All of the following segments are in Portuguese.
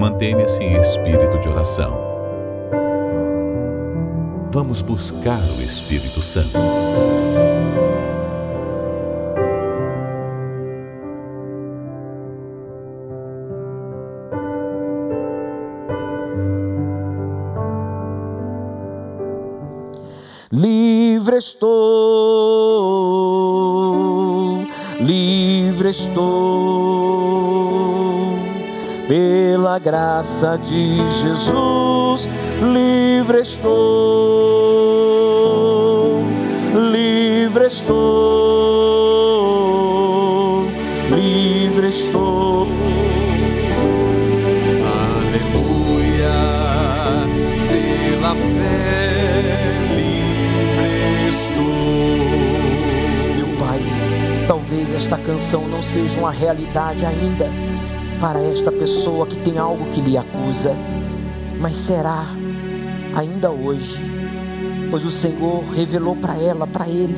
Mantenha-se em espírito de oração. Vamos buscar o Espírito Santo. Livre estou, livre estou, pela graça de Jesus, livre estou, livre estou, livre estou. Aleluia, pela fé livre estou. Meu Pai, talvez esta canção não seja uma realidade ainda para esta pessoa que tem algo que lhe acusa, mas será ainda hoje, pois o Senhor revelou para ela, para ele,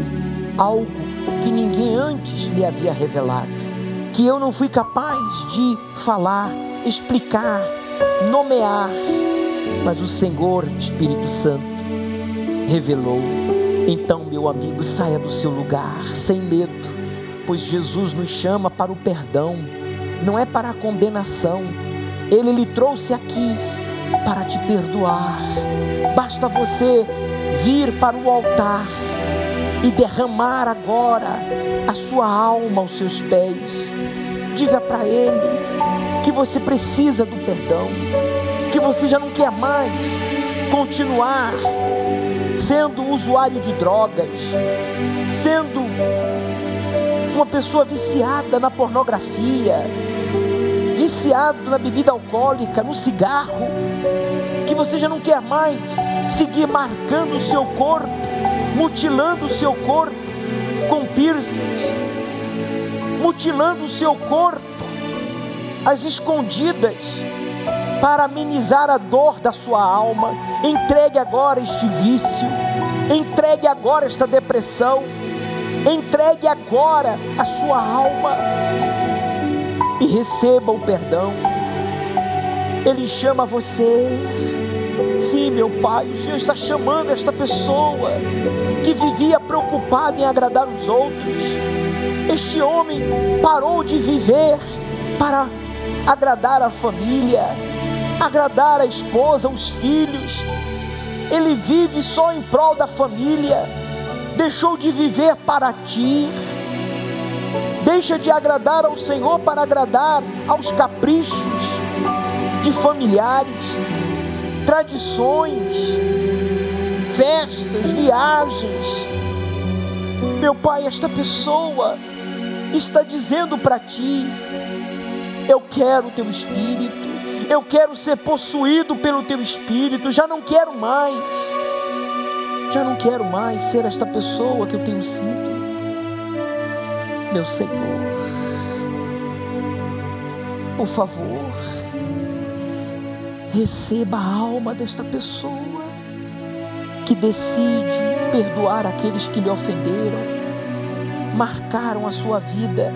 algo que ninguém antes lhe havia revelado, que eu não fui capaz de falar, explicar, nomear, mas o Senhor, Espírito Santo, revelou. Então, meu amigo, saia do seu lugar sem medo, pois Jesus nos chama para o perdão, não é para a condenação. Ele lhe trouxe aqui para te perdoar. Basta você vir para o altar e derramar agora a sua alma aos seus pés. Diga para Ele que você precisa do perdão, que você já não quer mais continuar sendo usuário de drogas, sendo uma pessoa viciada na pornografia, viciado na bebida alcoólica, no cigarro, que você já não quer mais seguir marcando o seu corpo, mutilando o seu corpo com piercings, mutilando o seu corpo às escondidas para amenizar a dor da sua alma. Entregue agora este vício, entregue agora esta depressão, entregue agora a sua alma receba o perdão. Ele chama você. Sim, meu Pai, o Senhor está chamando esta pessoa que vivia preocupada em agradar os outros. Este homem parou de viver para agradar a família, agradar a esposa, os filhos. Ele vive só em prol da família, deixou de viver para ti. Deixa de agradar ao Senhor para agradar aos caprichos de familiares, tradições, festas, viagens. Meu Pai, esta pessoa está dizendo para ti: eu quero o teu espírito, eu quero ser possuído pelo teu espírito, já não quero mais, já não quero mais ser esta pessoa que eu tenho sido, meu Senhor. Por favor, receba a alma desta pessoa que decide perdoar aqueles que lhe ofenderam, marcaram a sua vida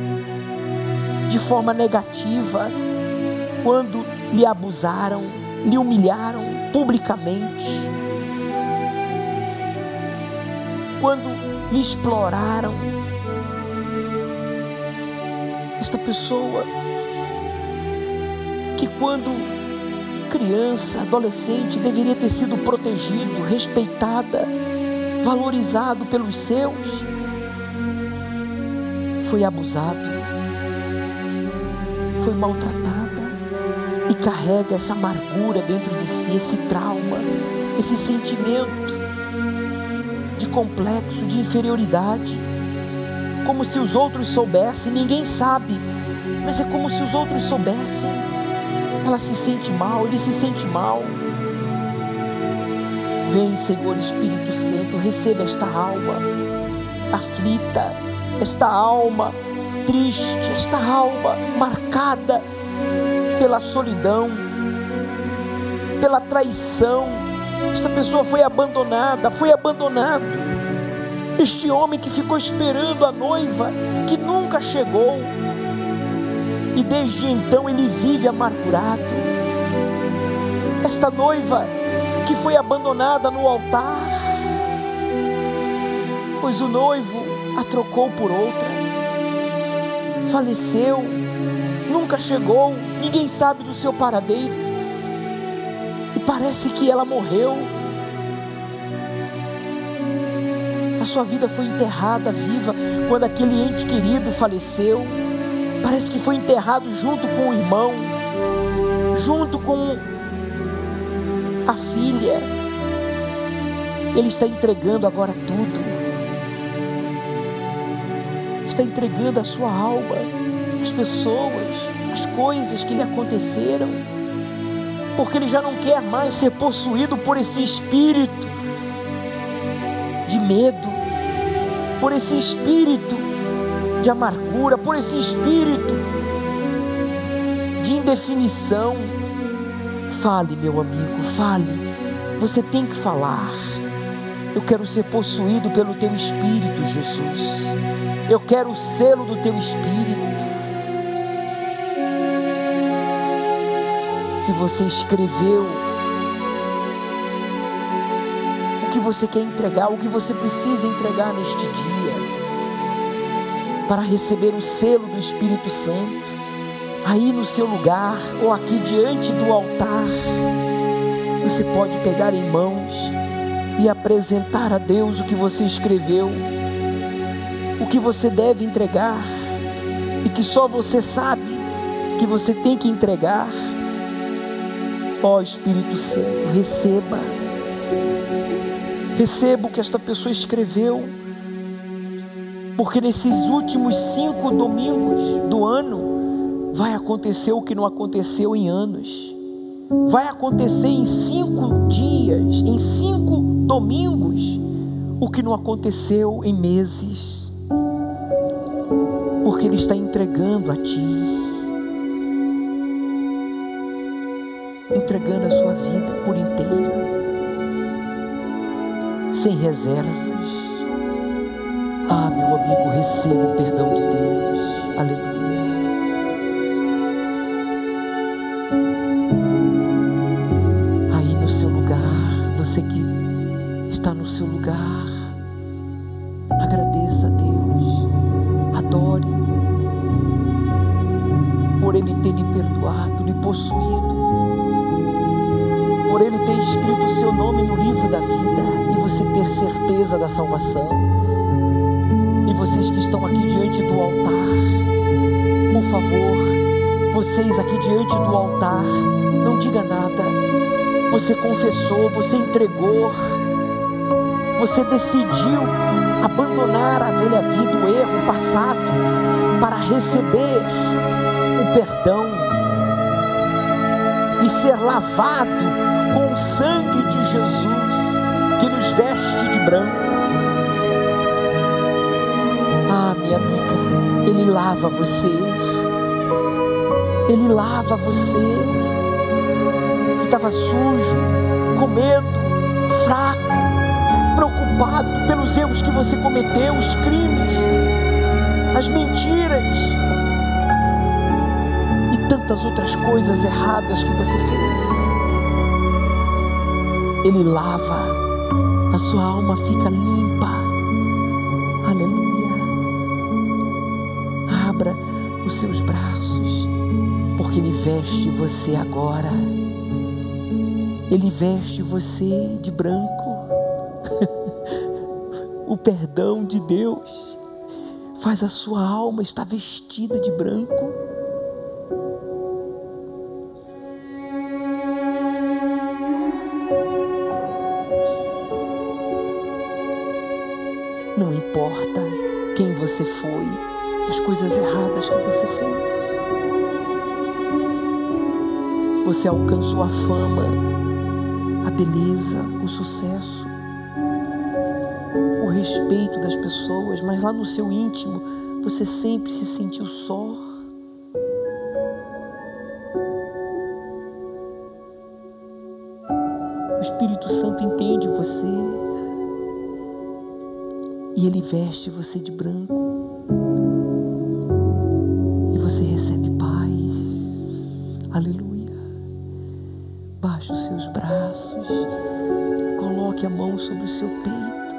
de forma negativa quando lhe abusaram, lhe humilharam publicamente, quando lhe exploraram. Esta pessoa que quando criança, adolescente, deveria ter sido protegido, respeitada, valorizado pelos seus, foi abusado, foi maltratada e carrega essa amargura dentro de si, esse trauma, esse sentimento de complexo, de inferioridade, como se os outros soubessem, ninguém sabe, mas é como se os outros soubessem. Ela se sente mal, ele se sente mal. Vem, Senhor Espírito Santo, receba esta alma aflita, esta alma triste, esta alma marcada pela solidão, pela traição. Esta pessoa foi abandonada, foi abandonado. Este homem que ficou esperando a noiva, que nunca chegou, e desde então ele vive amargurado. esta noiva que foi abandonada no altar, pois o noivo a trocou por outra, faleceu, nunca chegou, ninguém sabe do seu paradeiro, e parece que ela morreu. A sua vida foi enterrada viva quando aquele ente querido faleceu. Parece que foi enterrado junto com o irmão, junto com a filha. Ele está entregando agora tudo. Está entregando a sua alma, as pessoas, as coisas que lhe aconteceram. Porque ele já não quer mais ser possuído por esse espírito de medo, por esse espírito de amargura, por esse espírito de indefinição. Fale, meu amigo, fale. Você tem que falar. Eu quero ser possuído pelo teu espírito, Jesus. Eu quero o selo do teu espírito. Se você escreveu você quer entregar, o que você precisa entregar neste dia, para receber o selo do Espírito Santo, aí no seu lugar ou aqui diante do altar, você pode pegar em mãos e apresentar a Deus o que você escreveu, o que você deve entregar e que só você sabe que você tem que entregar. Ó oh, Espírito Santo, receba, receba o que esta pessoa escreveu, porque nesses últimos cinco domingos do ano, vai acontecer o que não aconteceu em anos. Vai acontecer em cinco dias, em cinco domingos, o que não aconteceu em meses. Porque Ele está entregando a ti, entregando a sua vida por inteiro, sem reservas. Ah, meu amigo, receba o perdão de Deus. Aleluia. você que está no seu lugar, agradeça a Deus, adore, por Ele ter lhe perdoado, lhe possuído, por Ele ter escrito o seu nome no livro da vida você ter certeza da salvação. E vocês que estão aqui diante do altar, por favor, vocês aqui diante do altar, não diga nada você confessou, você entregou, você decidiu abandonar a velha vida, o erro, o passado, para receber o perdão e ser lavado com o sangue de Jesus que nos veste de branco. Ah, minha amiga, Ele lava você, Ele lava você estava sujo, com medo, fraco, preocupado pelos erros que você cometeu, os crimes, as mentiras e tantas outras coisas erradas que você fez. Ele lava, a sua alma fica limpa. Aleluia. Abra os seus braços, porque Ele veste você agora. Ele veste você de branco. o perdão de Deus faz a sua alma estar vestida de branco. Você foi, as coisas erradas que você fez. Você alcançou a fama a beleza, o sucesso, o respeito das pessoas, mas lá no seu íntimo você sempre se sentiu só. O Espírito Santo entende você e ele veste você de branco Aleluia. Baixa Feche os seus braços, coloque a mão sobre o seu peito.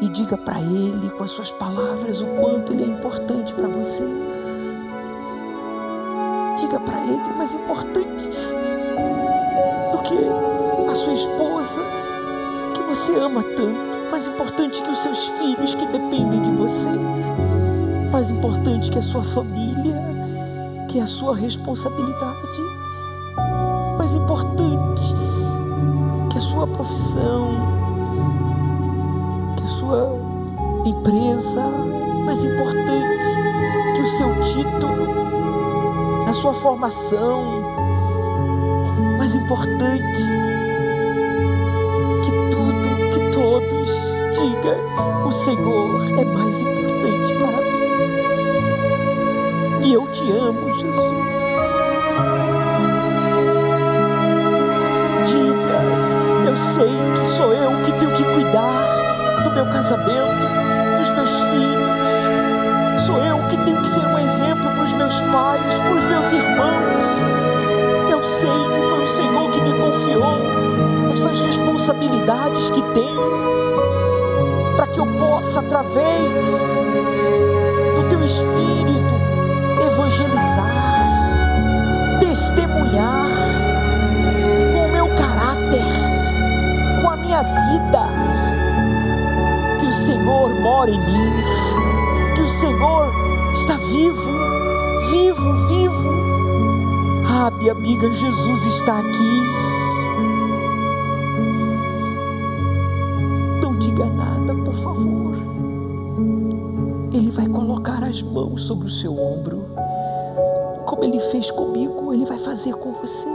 E diga para Ele com as suas palavras o quanto Ele é importante para você. Diga para Ele, mais importante do que a sua esposa, que você ama tanto, mais importante que os seus filhos que dependem de você, mais importante que a sua família, que é a sua responsabilidade, mais importante que a sua profissão, que a sua empresa, mais importante que o seu título, a sua formação, mais importante que tudo, que todos, diga: o Senhor é mais importante para mim. E eu te amo, Jesus. Diga: eu sei que sou eu que tenho que cuidar do meu casamento, dos meus filhos. Sou eu que tenho que ser um exemplo para os meus pais, para os meus irmãos. Eu sei que foi o Senhor que me confiou estas responsabilidades que tenho, para que eu possa, através do Teu Espírito, evangelizar, testemunhar com o meu caráter, com a minha vida, que o Senhor mora em mim, que o Senhor está vivo, vivo, vivo. Ah, minha amiga, Jesus está aqui. Mãos sobre o seu ombro. Como ele fez comigo, ele vai fazer com você.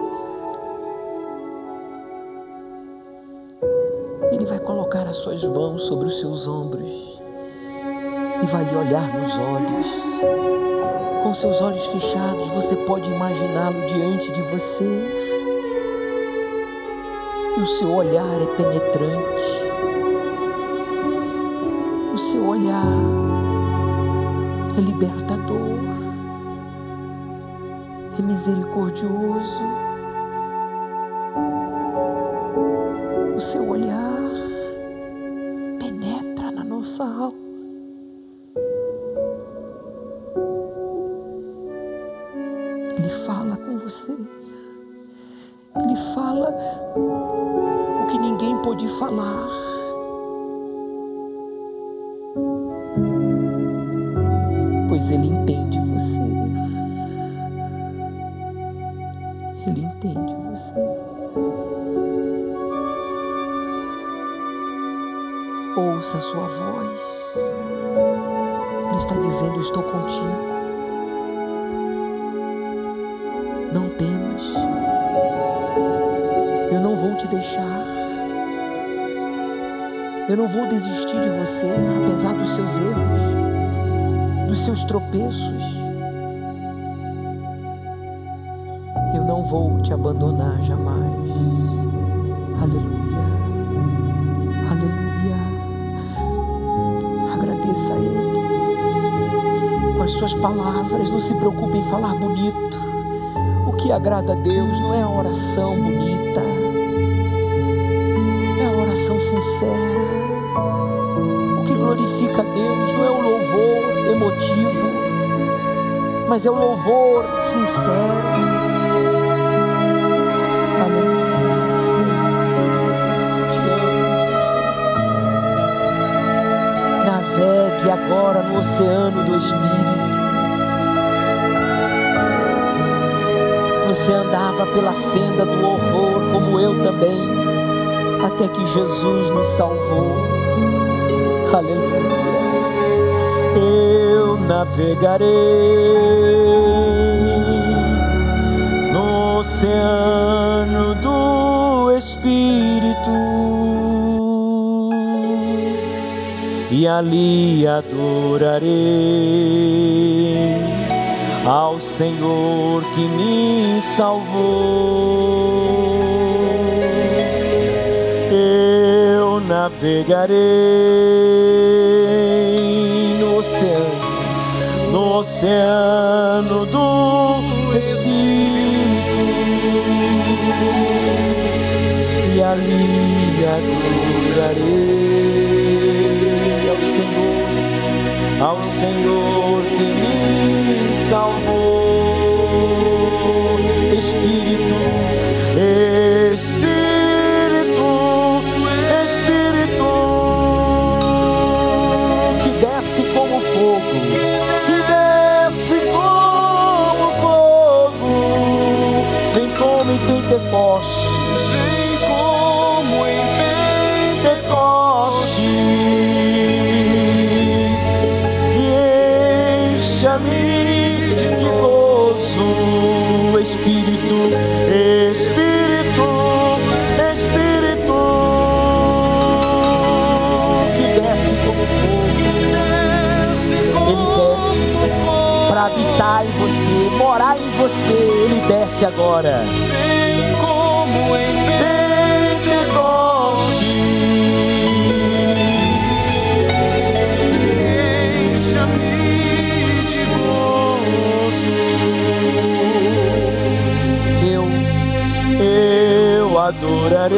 Ele vai colocar as suas mãos sobre os seus ombros e vai lhe olhar nos olhos. Com seus olhos fechados, você pode imaginá-lo diante de você. E o seu olhar é penetrante. O seu olhar é libertador, é misericordioso. O seu olhar penetra na nossa alma. Ele fala com você. Ele fala o que ninguém pode falar. A sua voz. Ele está dizendo: Estou contigo. Não temas. Eu não vou te deixar. Eu não vou desistir de você, apesar dos seus erros, dos seus tropeços. Eu não vou te abandonar jamais. As suas palavras, não se preocupe em falar bonito. O que agrada a Deus não é a oração bonita, é a oração sincera. O que glorifica a Deus não é o louvor emotivo, mas é o louvor sincero. Agora no oceano do Espírito. Você andava pela senda do horror, como eu também, até que Jesus nos salvou. Aleluia. Eu navegarei no oceano do Espírito e ali adorarei ao Senhor que me salvou. Eu navegarei no oceano, no oceano do Espírito e ali adorarei ao Senhor, ao Senhor que me salvou. Espírito, Espírito, Espírito, que desce como fogo, que desce como fogo, vem como em Pentecostes. Você, ele desce agora. Vem como em Encha-me de gozo. eu, eu adorarei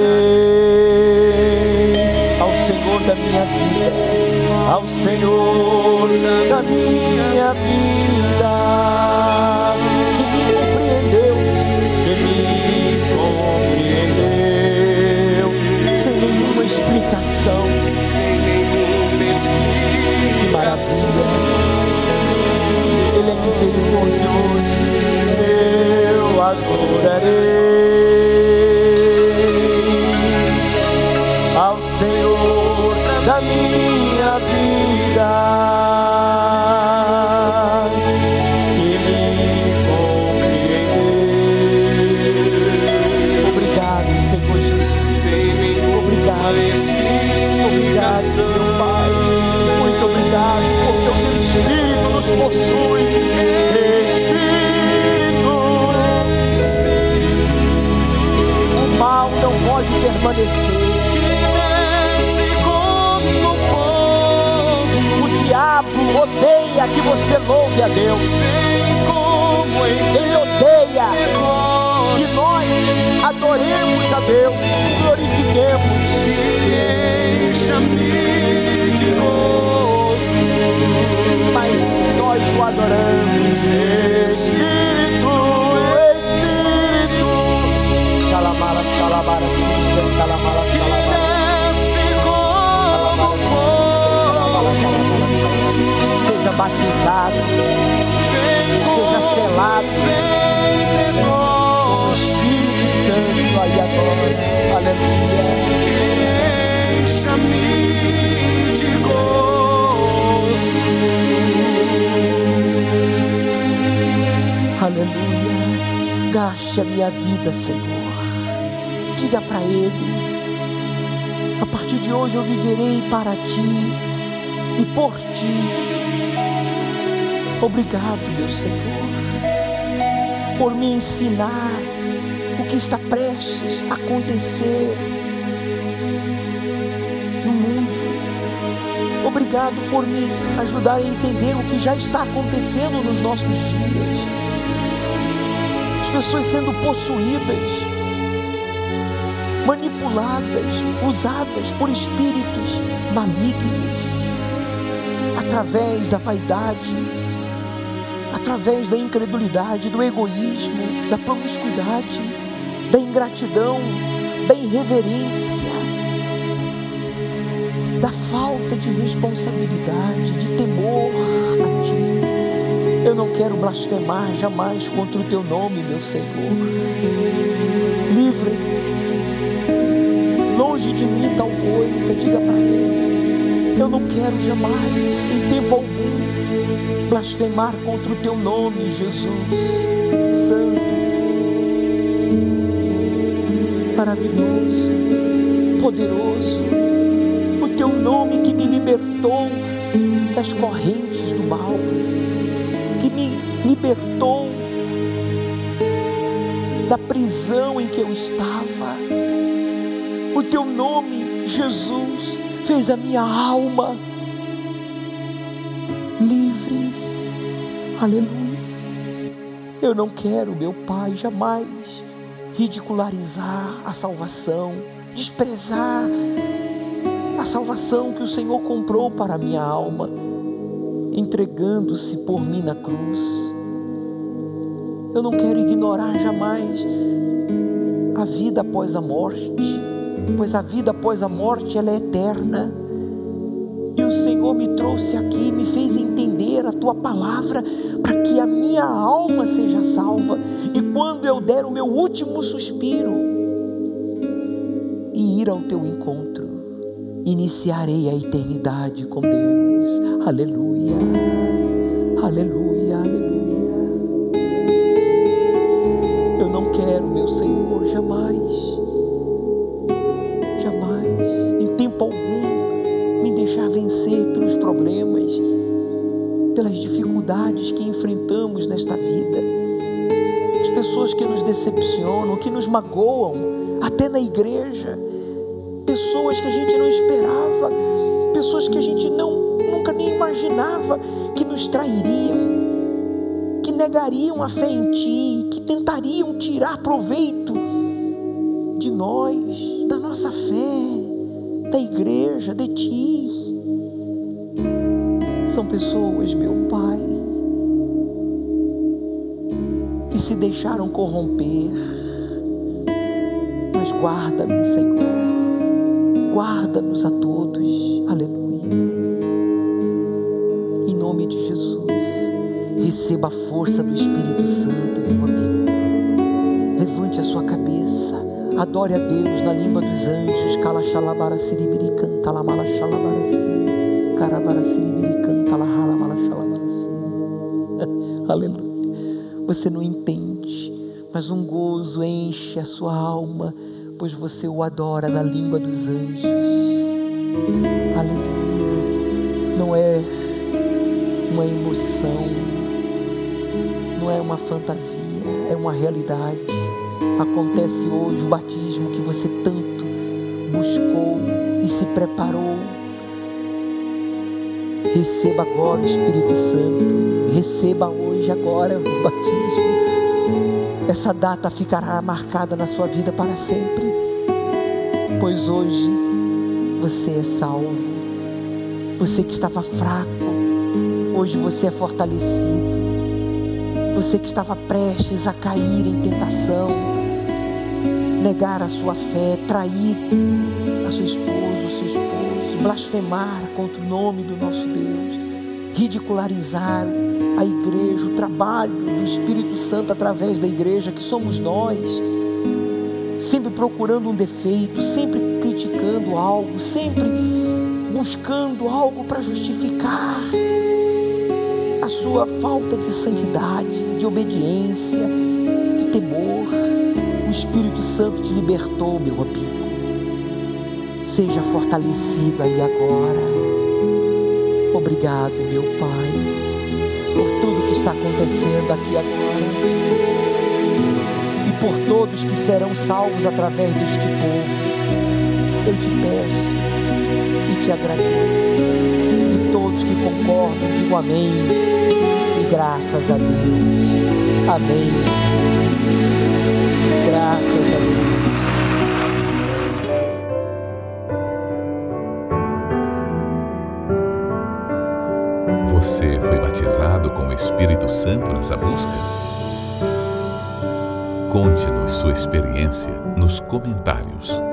ao Senhor da minha vida, ao Senhor da minha vida, pode permanecer. Desce como fogo. O diabo odeia que você louve a Deus. Ele odeia que nós adoremos a Deus, glorifiquemos. Mas nós o adoramos. Espírito, Espírito. Calamara, calamara, Seja batizado, seja selado. Pentecostes. Espírito Santo aí agora. Aleluia. Encha-me de gozo. Aleluia. Gaste a minha vida, Senhor. Diga para Ele. A partir de hoje eu viverei para ti e por ti. Obrigado, meu Senhor, por me ensinar o que está prestes a acontecer no mundo. Obrigado por me ajudar a entender o que já está acontecendo nos nossos dias. As pessoas sendo possuídas, manipuladas, usadas por espíritos malignos, através da vaidade, através da incredulidade, do egoísmo, da promiscuidade, da ingratidão, da irreverência, da falta de responsabilidade, de temor a Ti. Eu não quero blasfemar jamais contra o Teu nome, meu Senhor. Livre, longe de mim tal coisa, diga para Ele. Eu não quero jamais, em tempo algum, blasfemar contra o Teu nome, Jesus. Santo, maravilhoso, poderoso o teu nome que me libertou das correntes do mal, que me libertou da prisão em que eu estava. O teu nome, Jesus, fez a minha alma livre. Aleluia. Eu não quero, meu Pai, jamais ridicularizar a salvação, desprezar a salvação que o Senhor comprou para a minha alma, entregando-se por mim na cruz. Eu não quero ignorar jamais a vida após a morte, pois a vida após a morte ela é eterna. E o Senhor me trouxe aqui, me fez entender a tua palavra para que a minha alma seja salva. E quando eu der o meu último suspiro e ir ao teu encontro, iniciarei a eternidade com Deus. Aleluia. Aleluia. Dificuldades que enfrentamos nesta vida. As pessoas que nos decepcionam, que nos magoam, até na igreja pessoas que a gente não esperava, pessoas que a gente não nunca nem imaginava que nos trairiam, que negariam a fé em ti, que tentariam tirar proveito de nós, da nossa fé, da igreja, de ti. São pessoas, meu Pai, se deixaram corromper. Mas guarda-me, Senhor guarda-nos a todos, aleluia. Em nome de Jesus, receba a força do Espírito Santo, meu amigo. Levante a sua cabeça, adore a Deus na língua dos anjos. Cala xalabara siribiri canta la mala siribiri canta la mala. Aleluia. Você não entende, mas um gozo enche a sua alma pois você o adora na língua dos anjos. Aleluia. Não é uma emoção, não é uma fantasia, é uma realidade. Acontece hoje o batismo que você tanto buscou e se preparou. Receba agora o Espírito Santo. Receba hoje, agora, o batismo. Essa data ficará marcada na sua vida para sempre pois hoje você é salvo. Você que estava fraco, hoje você é fortalecido. Você que estava prestes a cair em tentação, negar a sua fé, trair a sua esposa, o seu esposo, blasfemar contra o nome do nosso Deus, ridicularizar a igreja, o trabalho do Espírito Santo através da igreja que somos nós sempre procurando um defeito, sempre criticando algo, sempre buscando algo para justificar a sua falta de santidade, de obediência, de temor. O Espírito Santo te libertou, meu amigo. Seja fortalecido aí agora. Obrigado, meu Pai, por tudo que está acontecendo aqui agora por todos que serão salvos através deste povo. Eu te peço e te agradeço. E todos que concordam, digo amém. E graças a Deus. Amém. Graças a Deus. Com o Espírito Santo nessa busca? Conte-nos sua experiência nos comentários.